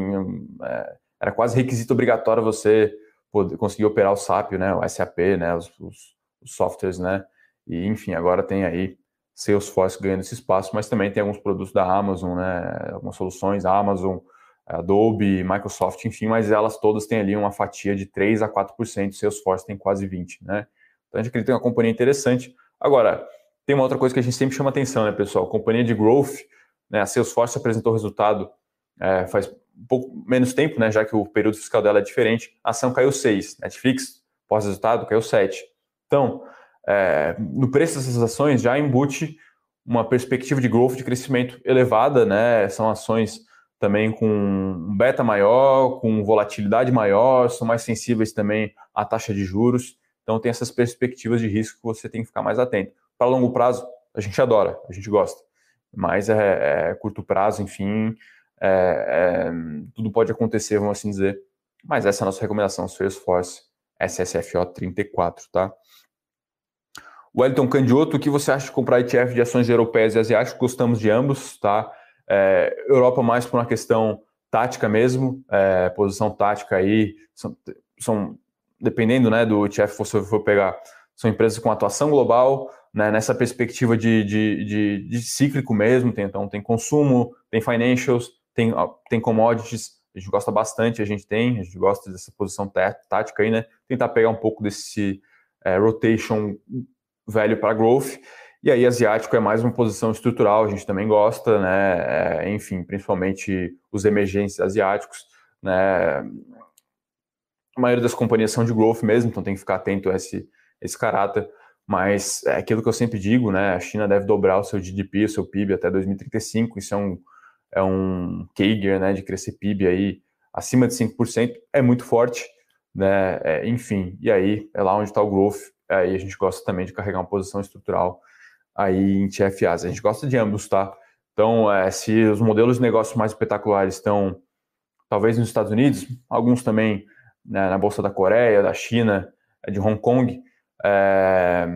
é, era quase requisito obrigatório você poder conseguir operar o SAP, né, o SAP, né, os, os, os softwares, né, e enfim, agora tem aí Salesforce ganhando esse espaço, mas também tem alguns produtos da Amazon, né, algumas soluções, Amazon, Adobe, Microsoft, enfim, mas elas todas têm ali uma fatia de 3 a 4%, Salesforce tem quase 20, né? Então a gente acredita em uma companhia interessante. Agora, tem uma outra coisa que a gente sempre chama atenção, né, pessoal? Companhia de growth, né, a Salesforce apresentou resultado é, faz um pouco menos tempo, né, já que o período fiscal dela é diferente, a ação caiu 6, Netflix, pós-resultado, caiu 7. Então, é, no preço dessas ações já embute uma perspectiva de growth, de crescimento elevada, né, são ações também com um beta maior, com volatilidade maior, são mais sensíveis também à taxa de juros, então tem essas perspectivas de risco que você tem que ficar mais atento. Para longo prazo, a gente adora, a gente gosta, mas é, é curto prazo, enfim, é, é, tudo pode acontecer, vamos assim dizer. Mas essa é a nossa recomendação, Salesforce SSFO 34, tá? Wellington Candioto, o que você acha de comprar ETF de ações europeias e asiáticas? Gostamos de ambos, tá? É, Europa mais por uma questão tática mesmo, é, posição tática aí, são, são, dependendo né, do ETF que você for pegar, são empresas com atuação global, né, nessa perspectiva de, de, de, de, cíclico mesmo, tem, então tem consumo, tem financials, tem, tem commodities, a gente gosta bastante, a gente tem, a gente gosta dessa posição tática aí, né, tentar pegar um pouco desse é, rotation velho para growth, e aí, asiático é mais uma posição estrutural, a gente também gosta, né? É, enfim, principalmente os emergentes asiáticos, né? A maioria das companhias são de growth mesmo, então tem que ficar atento a esse, esse caráter. Mas é aquilo que eu sempre digo, né? A China deve dobrar o seu GDP, o seu PIB até 2035. Isso é um, é um CAGR, né? De crescer PIB aí acima de 5%, é muito forte, né? É, enfim, e aí é lá onde está o growth. Aí a gente gosta também de carregar uma posição estrutural aí em TFAs. A gente gosta de ambos, tá? Então, é, se os modelos de negócio mais espetaculares estão talvez nos Estados Unidos, alguns também né, na Bolsa da Coreia, da China, de Hong Kong, é,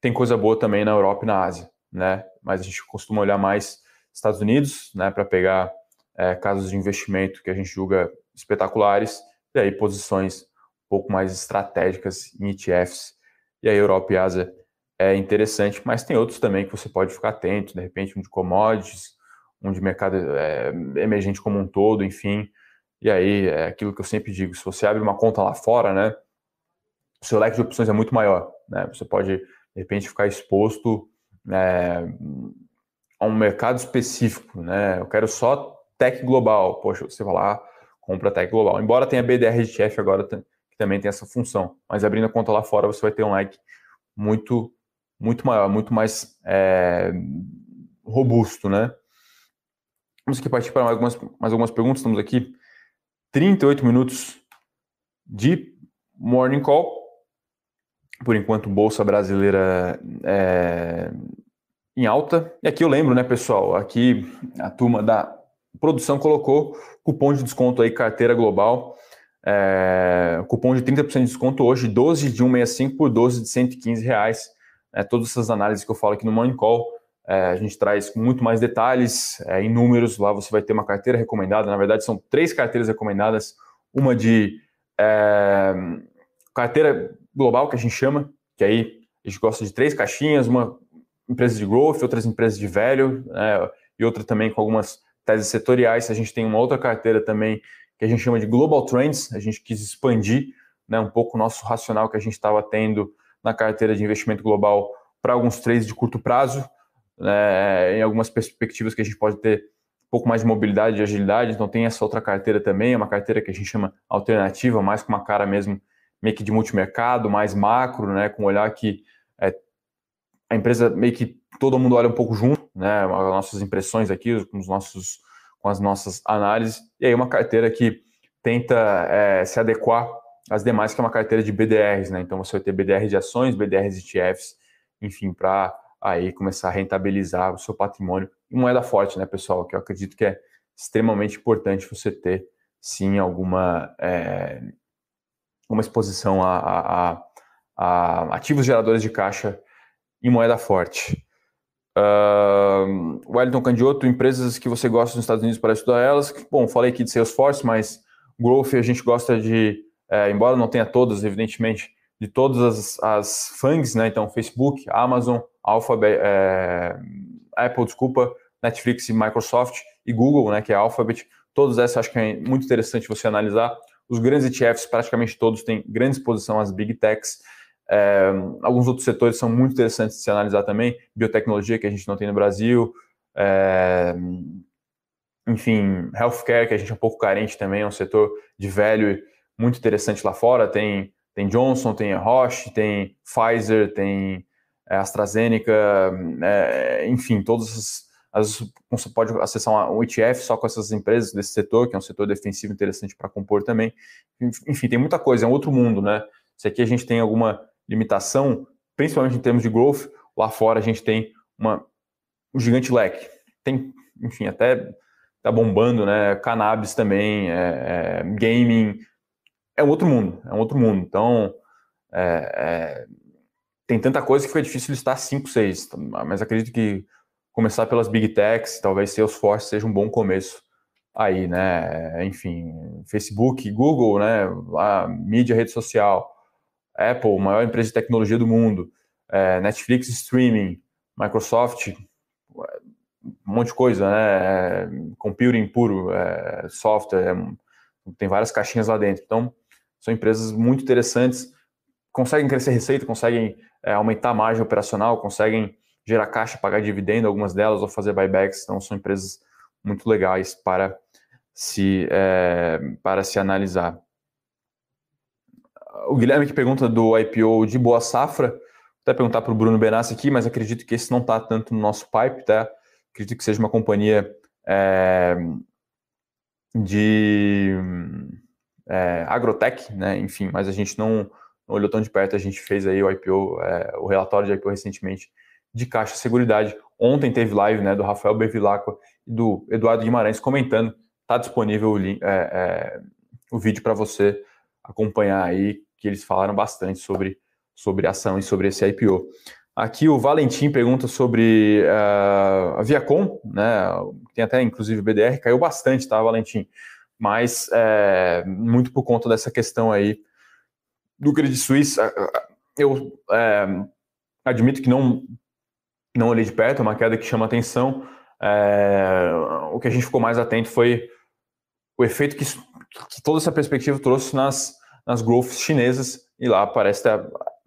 tem coisa boa também na Europa e na Ásia, né? Mas a gente costuma olhar mais Estados Unidos, né, para pegar é, casos de investimento que a gente julga espetaculares, e aí posições um pouco mais estratégicas em ETFs, e aí Europa e Ásia é interessante, mas tem outros também que você pode ficar atento, de repente um de commodities, um de mercado é, emergente como um todo, enfim. E aí é aquilo que eu sempre digo, se você abre uma conta lá fora, né, o seu leque de opções é muito maior, né? Você pode de repente ficar exposto é, a um mercado específico, né? Eu quero só tech global. Poxa, você vai lá, compra tech global. Embora tenha BDR agora que também tem essa função, mas abrindo a conta lá fora você vai ter um leque muito muito maior, muito mais é, robusto, né? Vamos aqui partir para mais algumas, mais algumas perguntas. Estamos aqui 38 minutos de morning call. Por enquanto, Bolsa Brasileira é, em alta. E aqui eu lembro, né, pessoal? Aqui a turma da produção colocou cupom de desconto aí, carteira global. É, cupom de 30% de desconto hoje, 12 de 165 por 12 de 115 reais é, todas essas análises que eu falo aqui no Morning Call, é, a gente traz com muito mais detalhes, é, em números, lá você vai ter uma carteira recomendada, na verdade são três carteiras recomendadas, uma de é, carteira global, que a gente chama, que aí a gente gosta de três caixinhas, uma empresa de growth, outras empresas de velho, né, e outra também com algumas teses setoriais. A gente tem uma outra carteira também que a gente chama de Global Trends, a gente quis expandir né, um pouco o nosso racional que a gente estava tendo na carteira de investimento global para alguns trades de curto prazo, né, em algumas perspectivas que a gente pode ter um pouco mais de mobilidade e agilidade. Então, tem essa outra carteira também, é uma carteira que a gente chama alternativa, mais com uma cara mesmo meio que de multimercado, mais macro, né, com um olhar que é, a empresa meio que todo mundo olha um pouco junto, né, as nossas impressões aqui, com, os nossos, com as nossas análises, e aí uma carteira que tenta é, se adequar as demais que é uma carteira de BDRs, né? Então você vai ter BDRs de ações, BDRs de ETFs, enfim, para aí começar a rentabilizar o seu patrimônio em moeda forte, né, pessoal? Que eu acredito que é extremamente importante você ter, sim, alguma é, uma exposição a, a, a, a, ativos geradores de caixa em moeda forte. Uh, Wellington Candioto, empresas que você gosta nos Estados Unidos para estudar elas. Bom, falei aqui de Salesforce, mas Growth a gente gosta de é, embora não tenha todas, evidentemente, de todas as, as FANGs, né? Então, Facebook, Amazon, Alphabet, é, Apple, desculpa, Netflix e Microsoft e Google, né? Que é Alphabet. Todas essas acho que é muito interessante você analisar. Os grandes ETFs, praticamente todos, têm grande exposição às Big Techs. É, alguns outros setores são muito interessantes de se analisar também. Biotecnologia, que a gente não tem no Brasil. É, enfim, healthcare, que a gente é um pouco carente também, é um setor de velho muito interessante lá fora. Tem, tem Johnson, tem Roche, tem Pfizer, tem é, AstraZeneca, é, enfim, todas as, as, Você pode acessar um ETF só com essas empresas desse setor, que é um setor defensivo interessante para compor também. Enfim, tem muita coisa, é um outro mundo, né? Se aqui a gente tem alguma limitação, principalmente em termos de growth, lá fora a gente tem uma, um gigante leque. Tem, enfim, até tá bombando, né? Cannabis também, é, é, gaming, é um outro mundo, é um outro mundo. Então, é, é, tem tanta coisa que foi difícil listar 5, 6, mas acredito que começar pelas Big Techs, talvez Salesforce seja um bom começo aí, né? Enfim, Facebook, Google, né? A mídia, rede social, Apple, maior empresa de tecnologia do mundo, é, Netflix, streaming, Microsoft, um monte de coisa, né? É, computing puro, é, software, é, tem várias caixinhas lá dentro. Então, são empresas muito interessantes, conseguem crescer receita, conseguem é, aumentar a margem operacional, conseguem gerar caixa, pagar dividendo, algumas delas, ou fazer buybacks. Então, são empresas muito legais para se, é, para se analisar. O Guilherme que pergunta do IPO de Boa Safra, vou até perguntar para o Bruno Benassi aqui, mas acredito que esse não está tanto no nosso pipe, tá? Acredito que seja uma companhia é, de é, agrotech, né? Enfim, mas a gente não, não, olhou tão de perto, a gente fez aí o IPO, é, o relatório de IPO recentemente de Caixa Seguridade. Ontem teve live né, do Rafael Bevilacqua e do Eduardo Guimarães comentando. Está disponível o, link, é, é, o vídeo para você acompanhar aí, que eles falaram bastante sobre, sobre ação e sobre esse IPO. Aqui o Valentim pergunta sobre uh, a Viacom, né? Tem até inclusive o BDR, caiu bastante, tá, Valentim? Mas é, muito por conta dessa questão aí do Credit Suisse. Eu é, admito que não não olhei de perto, é uma queda que chama atenção. É, o que a gente ficou mais atento foi o efeito que, que toda essa perspectiva trouxe nas, nas growths chinesas, e lá parece ter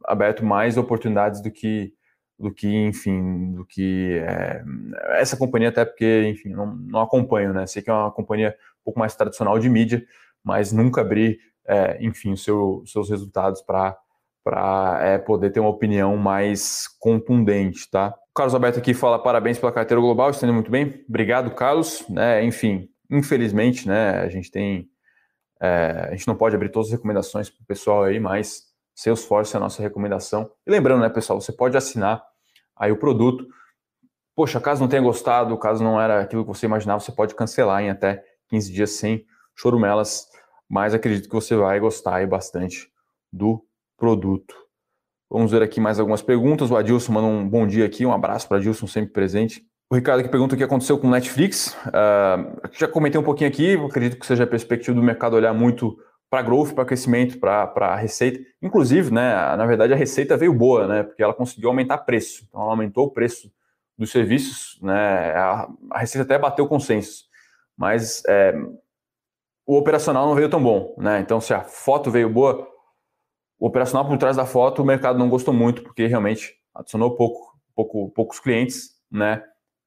aberto mais oportunidades do que, do que enfim, do que é, essa companhia, até porque, enfim, não, não acompanho, né? Sei que é uma companhia um pouco mais tradicional de mídia, mas nunca abri, é, enfim, os seu, seus resultados para para é, poder ter uma opinião mais contundente, tá? Carlos Alberto aqui fala parabéns pela carteira global, estando muito bem. Obrigado, Carlos. É, enfim, infelizmente, né, a gente tem. É, a gente não pode abrir todas as recomendações para o pessoal aí, mas Salesforce é a nossa recomendação. E lembrando, né, pessoal, você pode assinar aí o produto. Poxa, caso não tenha gostado, caso não era aquilo que você imaginava, você pode cancelar em até 15 dias sem chorumelas, mas acredito que você vai gostar aí bastante do produto. Vamos ver aqui mais algumas perguntas. O Adilson manda um bom dia aqui, um abraço para Adilson, sempre presente. O Ricardo que pergunta o que aconteceu com o Netflix. Uh, já comentei um pouquinho aqui, acredito que seja a perspectiva do mercado olhar muito para growth, para crescimento, para receita. Inclusive, né, na verdade, a receita veio boa, né, porque ela conseguiu aumentar preço. Então, ela aumentou o preço dos serviços, né, a, a receita até bateu consenso. Mas é, o operacional não veio tão bom, né? Então, se a foto veio boa, o operacional por trás da foto, o mercado não gostou muito, porque realmente adicionou pouco, pouco, poucos clientes, né?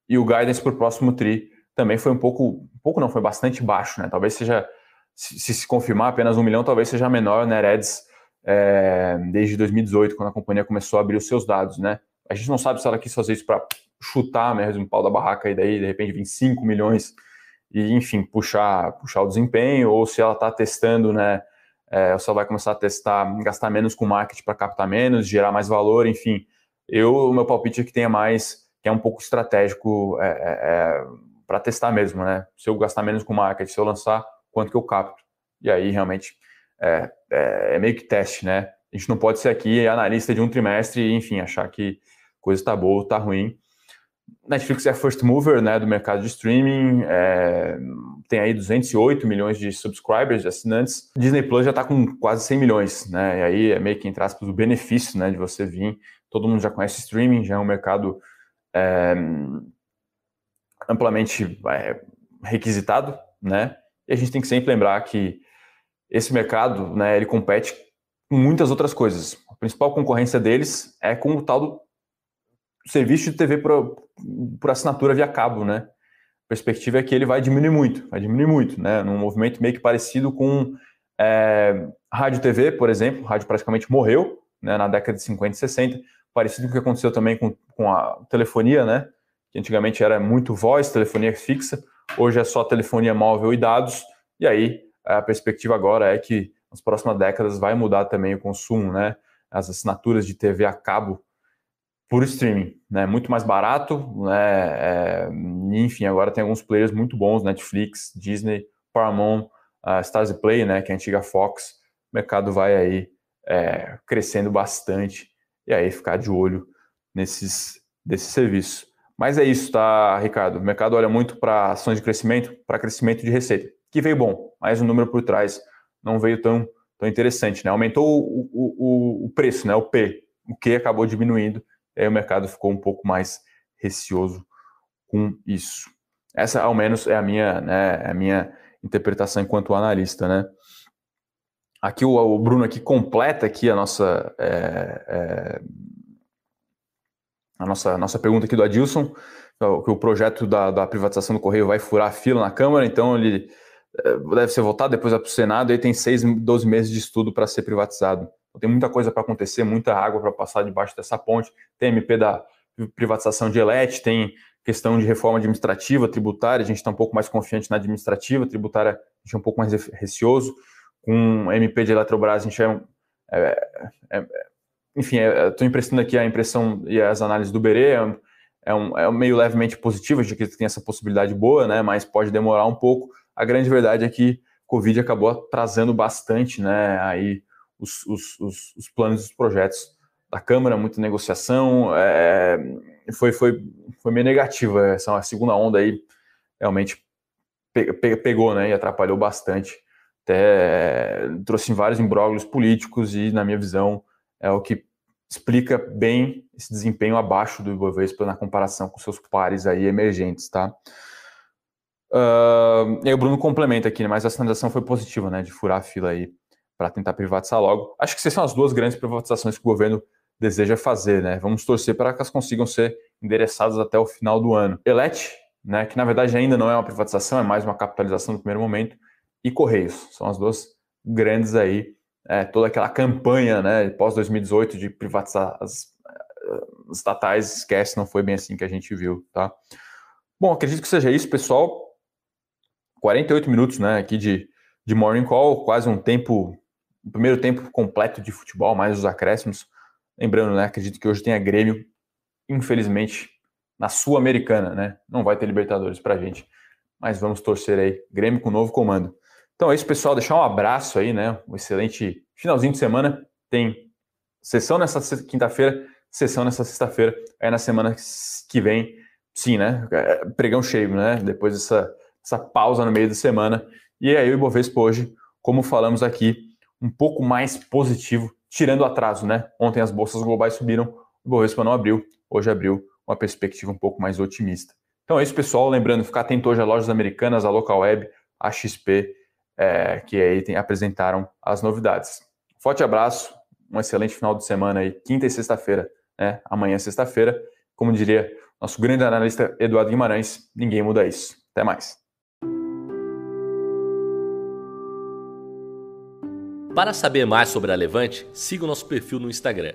E o guidance para o próximo TRI também foi um pouco, um pouco não, foi bastante baixo, né? Talvez seja, se se, se confirmar apenas um milhão, talvez seja menor, né, Reds, é, desde 2018, quando a companhia começou a abrir os seus dados, né? A gente não sabe se ela quis fazer isso para chutar mesmo o pau da barraca e daí, de repente, vir 5 milhões e, enfim, puxar, puxar o desempenho, ou se ela está testando, né, é, você vai começar a testar, gastar menos com marketing para captar menos, gerar mais valor, enfim. Eu, o meu palpite é que tenha mais, é um pouco estratégico é, é, é para testar mesmo, né? Se eu gastar menos com marketing, se eu lançar, quanto que eu capto? E aí, realmente, é, é, é meio que teste, né? A gente não pode ser aqui analista de um trimestre e, enfim, achar que coisa está boa ou está ruim. Netflix é first mover né, do mercado de streaming, é, tem aí 208 milhões de subscribers, de assinantes. Disney Plus já está com quase 100 milhões, né? E aí é meio que, entre aspas, o benefício né, de você vir. Todo mundo já conhece streaming, já é um mercado é, amplamente é, requisitado, né? E a gente tem que sempre lembrar que esse mercado, né, ele compete com muitas outras coisas. A principal concorrência deles é com o tal do serviço de TV por, por assinatura via cabo, né? A perspectiva é que ele vai diminuir muito, vai diminuir muito, né? Num movimento meio que parecido com é, rádio TV, por exemplo, rádio praticamente morreu né, na década de 50 e 60, parecido com o que aconteceu também com, com a telefonia, né? Que antigamente era muito voz, telefonia fixa, hoje é só telefonia móvel e dados, e aí a perspectiva agora é que nas próximas décadas vai mudar também o consumo, né? As assinaturas de TV a cabo por streaming, né? Muito mais barato, né? É, enfim, agora tem alguns players muito bons, Netflix, Disney, Paramount, uh, Stars Play, né? Que é a antiga Fox. O mercado vai aí é, crescendo bastante e aí ficar de olho nesses desses serviços. Mas é isso, tá, Ricardo? O mercado olha muito para ações de crescimento, para crescimento de receita, que veio bom, mas o número por trás não veio tão, tão interessante, né? Aumentou o, o, o preço, né? O P, o que acabou diminuindo, e aí o mercado ficou um pouco mais receoso com isso. Essa, ao menos, é a minha, né, é a minha interpretação enquanto analista, né? Aqui o, o Bruno aqui completa aqui a nossa é, é, a nossa, nossa pergunta aqui do Adilson, que o projeto da, da privatização do Correio vai furar a fila na Câmara, então ele é, deve ser votado, depois vai para o Senado, e tem seis, 12 meses de estudo para ser privatizado. Então, tem muita coisa para acontecer, muita água para passar debaixo dessa ponte. Tem MP da privatização de Elet, tem questão de reforma administrativa, tributária, a gente está um pouco mais confiante na administrativa, tributária a gente é um pouco mais receoso. Com MP de Eletrobras, a gente é, é, é, é enfim, estou emprestando aqui a impressão e as análises do Berê, é, é, um, é meio levemente positivo, de que tem essa possibilidade boa, né, mas pode demorar um pouco. A grande verdade é que Covid acabou atrasando bastante, né, aí os, os, os, os planos dos projetos da Câmara, muita negociação, é, foi, foi, foi meio negativa essa segunda onda aí, realmente pe, pe, pegou, né, e atrapalhou bastante, até trouxe vários imbróglios políticos e, na minha visão, é o que explica bem esse desempenho abaixo do Ibovespa na comparação com seus pares aí emergentes, tá? Uh, e aí o Bruno complementa aqui, né, mas a sinalização foi positiva, né, de furar a fila aí para tentar privatizar logo. Acho que essas são as duas grandes privatizações que o governo deseja fazer, né? Vamos torcer para que elas consigam ser endereçadas até o final do ano. Elet, né, que na verdade ainda não é uma privatização, é mais uma capitalização no primeiro momento, e Correios, são as duas grandes aí é, toda aquela campanha né, pós 2018 de privatizar as, as estatais, esquece, não foi bem assim que a gente viu, tá? Bom, acredito que seja isso, pessoal. 48 minutos né, aqui de, de Morning Call, quase um tempo, o primeiro tempo completo de futebol, mais os acréscimos. Lembrando, né, acredito que hoje tem a Grêmio, infelizmente, na Sul-Americana, né? Não vai ter Libertadores pra gente, mas vamos torcer aí. Grêmio com novo comando. Então é isso, pessoal. Deixar um abraço aí, né? Um excelente finalzinho de semana. Tem sessão nessa quinta-feira, sessão nessa sexta-feira. Aí na semana que vem, sim, né? É, pregão cheio, né? Depois dessa, dessa pausa no meio da semana. E aí o Ibovespa hoje, como falamos aqui, um pouco mais positivo, tirando o atraso, né? Ontem as bolsas globais subiram, o Ibovespa não abriu, hoje abriu uma perspectiva um pouco mais otimista. Então é isso, pessoal. Lembrando, ficar atento hoje às lojas americanas, a Local Web, a XP é, que aí tem, apresentaram as novidades. Forte abraço, um excelente final de semana aí, quinta e sexta-feira, né? Amanhã, é sexta-feira. Como diria nosso grande analista Eduardo Guimarães, ninguém muda isso. Até mais. Para saber mais sobre a Levante, siga o nosso perfil no Instagram